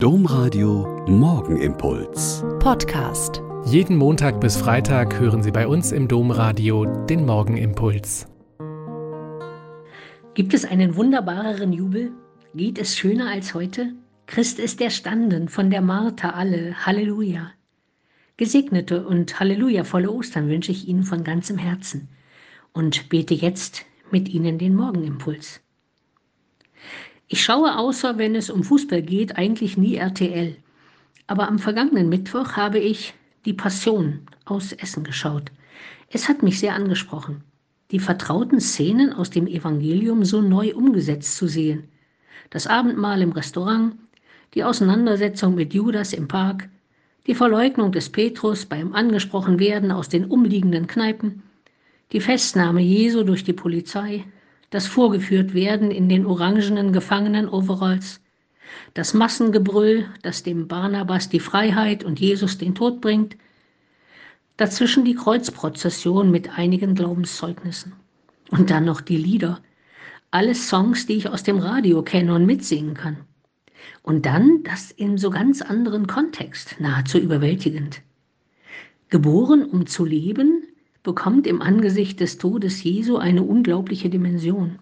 Domradio Morgenimpuls. Podcast. Jeden Montag bis Freitag hören Sie bei uns im Domradio den Morgenimpuls. Gibt es einen wunderbareren Jubel? Geht es schöner als heute? Christ ist erstanden, von der Martha alle. Halleluja. Gesegnete und Halleluja-volle Ostern wünsche ich Ihnen von ganzem Herzen und bete jetzt mit Ihnen den Morgenimpuls. Ich schaue außer wenn es um Fußball geht eigentlich nie RTL. Aber am vergangenen Mittwoch habe ich Die Passion aus Essen geschaut. Es hat mich sehr angesprochen, die vertrauten Szenen aus dem Evangelium so neu umgesetzt zu sehen. Das Abendmahl im Restaurant, die Auseinandersetzung mit Judas im Park, die Verleugnung des Petrus beim angesprochen werden aus den umliegenden Kneipen, die Festnahme Jesu durch die Polizei, das vorgeführt werden in den orangenen Gefangenen-Overalls, das Massengebrüll, das dem Barnabas die Freiheit und Jesus den Tod bringt, dazwischen die Kreuzprozession mit einigen Glaubenszeugnissen. Und dann noch die Lieder, alles Songs, die ich aus dem Radio kenne und mitsingen kann. Und dann das in so ganz anderen Kontext, nahezu überwältigend. Geboren, um zu leben, bekommt im Angesicht des Todes Jesu eine unglaubliche Dimension.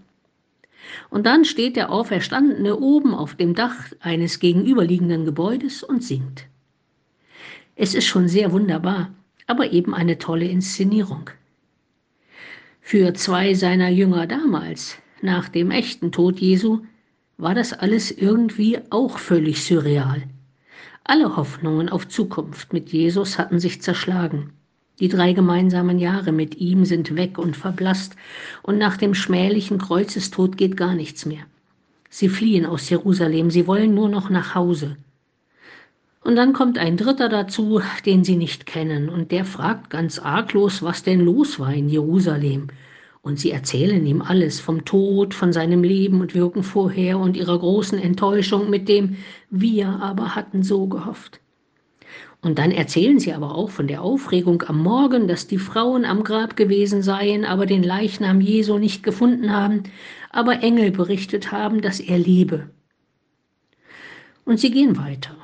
Und dann steht der Auferstandene oben auf dem Dach eines gegenüberliegenden Gebäudes und singt. Es ist schon sehr wunderbar, aber eben eine tolle Inszenierung. Für zwei seiner Jünger damals, nach dem echten Tod Jesu, war das alles irgendwie auch völlig surreal. Alle Hoffnungen auf Zukunft mit Jesus hatten sich zerschlagen. Die drei gemeinsamen Jahre mit ihm sind weg und verblasst, und nach dem schmählichen Kreuzestod geht gar nichts mehr. Sie fliehen aus Jerusalem, sie wollen nur noch nach Hause. Und dann kommt ein Dritter dazu, den sie nicht kennen, und der fragt ganz arglos, was denn los war in Jerusalem. Und sie erzählen ihm alles vom Tod, von seinem Leben und Wirken vorher und ihrer großen Enttäuschung mit dem Wir aber hatten so gehofft. Und dann erzählen sie aber auch von der Aufregung am Morgen, dass die Frauen am Grab gewesen seien, aber den Leichnam Jesu nicht gefunden haben, aber Engel berichtet haben, dass er lebe. Und sie gehen weiter.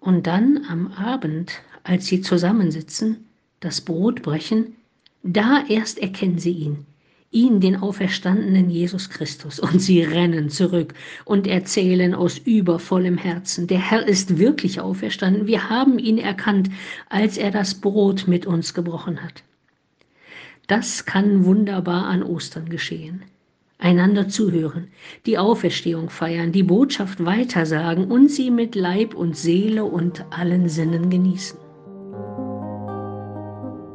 Und dann am Abend, als sie zusammensitzen, das Brot brechen, da erst erkennen sie ihn, ihn, den auferstandenen Jesus Christus. Und sie rennen zurück und erzählen aus übervollem Herzen, der Herr ist wirklich auferstanden. Wir haben ihn erkannt, als er das Brot mit uns gebrochen hat. Das kann wunderbar an Ostern geschehen. Einander zuhören, die Auferstehung feiern, die Botschaft weitersagen und sie mit Leib und Seele und allen Sinnen genießen.